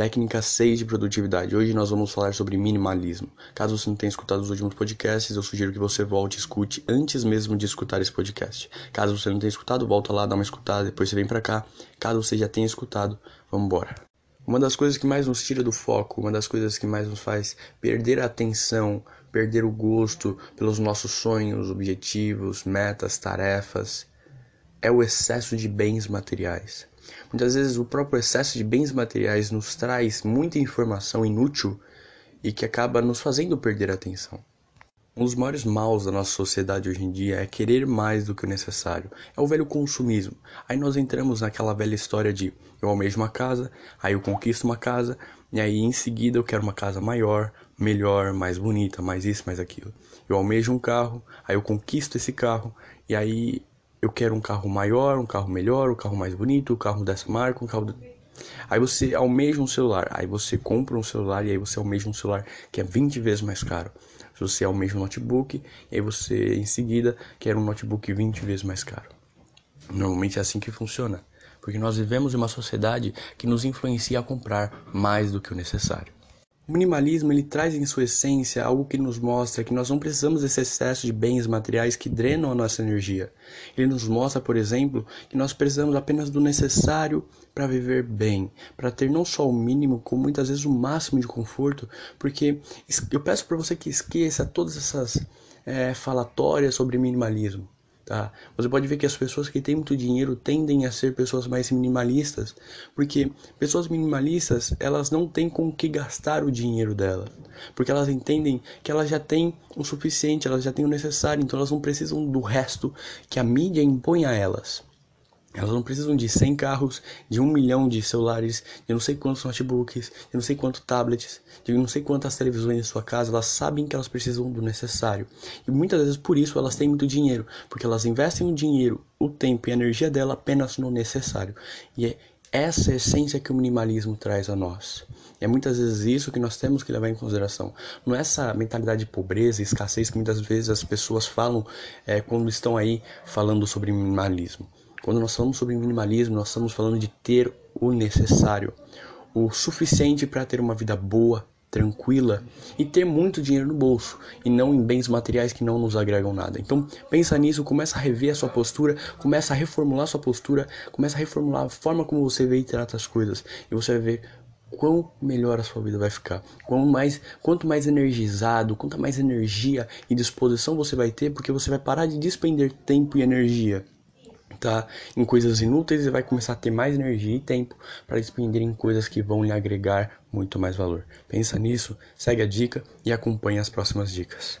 Técnica 6 de produtividade. Hoje nós vamos falar sobre minimalismo. Caso você não tenha escutado os últimos podcasts, eu sugiro que você volte e escute antes mesmo de escutar esse podcast. Caso você não tenha escutado, volta lá, dá uma escutada, depois você vem pra cá. Caso você já tenha escutado, vamos embora. Uma das coisas que mais nos tira do foco, uma das coisas que mais nos faz perder a atenção, perder o gosto pelos nossos sonhos, objetivos, metas, tarefas, é o excesso de bens materiais. Muitas vezes o próprio excesso de bens materiais nos traz muita informação inútil e que acaba nos fazendo perder a atenção. Um dos maiores maus da nossa sociedade hoje em dia é querer mais do que o necessário. É o velho consumismo. Aí nós entramos naquela velha história de eu almejo uma casa, aí eu conquisto uma casa, e aí em seguida eu quero uma casa maior, melhor, mais bonita, mais isso, mais aquilo. Eu almejo um carro, aí eu conquisto esse carro, e aí eu quero um carro maior, um carro melhor, um carro mais bonito, um carro dessa marca, um carro. Do... Aí você almeja um celular, aí você compra um celular e aí você almeja um celular que é 20 vezes mais caro. Você almeja um notebook e aí você em seguida quer um notebook 20 vezes mais caro. Normalmente é assim que funciona, porque nós vivemos em uma sociedade que nos influencia a comprar mais do que o necessário. O minimalismo ele traz em sua essência algo que nos mostra que nós não precisamos desse excesso de bens materiais que drenam a nossa energia. Ele nos mostra, por exemplo, que nós precisamos apenas do necessário para viver bem, para ter não só o mínimo, como muitas vezes o máximo de conforto, porque eu peço para você que esqueça todas essas é, falatórias sobre minimalismo. Tá? Você pode ver que as pessoas que têm muito dinheiro tendem a ser pessoas mais minimalistas, porque pessoas minimalistas elas não têm com o que gastar o dinheiro delas, porque elas entendem que elas já têm o suficiente, elas já têm o necessário, então elas não precisam do resto que a mídia impõe a elas. Elas não precisam de 100 carros, de um milhão de celulares, de não sei quantos notebooks, de não sei quantos tablets, de não sei quantas televisões em sua casa. Elas sabem que elas precisam do necessário. E muitas vezes por isso elas têm muito dinheiro, porque elas investem o dinheiro, o tempo e a energia dela apenas no necessário. E é essa essência que o minimalismo traz a nós. E é muitas vezes isso que nós temos que levar em consideração. Não é essa mentalidade de pobreza e escassez que muitas vezes as pessoas falam é, quando estão aí falando sobre minimalismo. Quando nós falamos sobre minimalismo, nós estamos falando de ter o necessário, o suficiente para ter uma vida boa, tranquila e ter muito dinheiro no bolso e não em bens materiais que não nos agregam nada. Então, pensa nisso, começa a rever a sua postura, começa a reformular a sua postura, começa a reformular a forma como você vê e trata as coisas e você vai ver quão melhor a sua vida vai ficar. Quanto mais, quanto mais energizado, quanto mais energia e disposição você vai ter, porque você vai parar de despender tempo e energia tá em coisas inúteis e vai começar a ter mais energia e tempo para despender em coisas que vão lhe agregar muito mais valor. Pensa nisso, segue a dica e acompanhe as próximas dicas.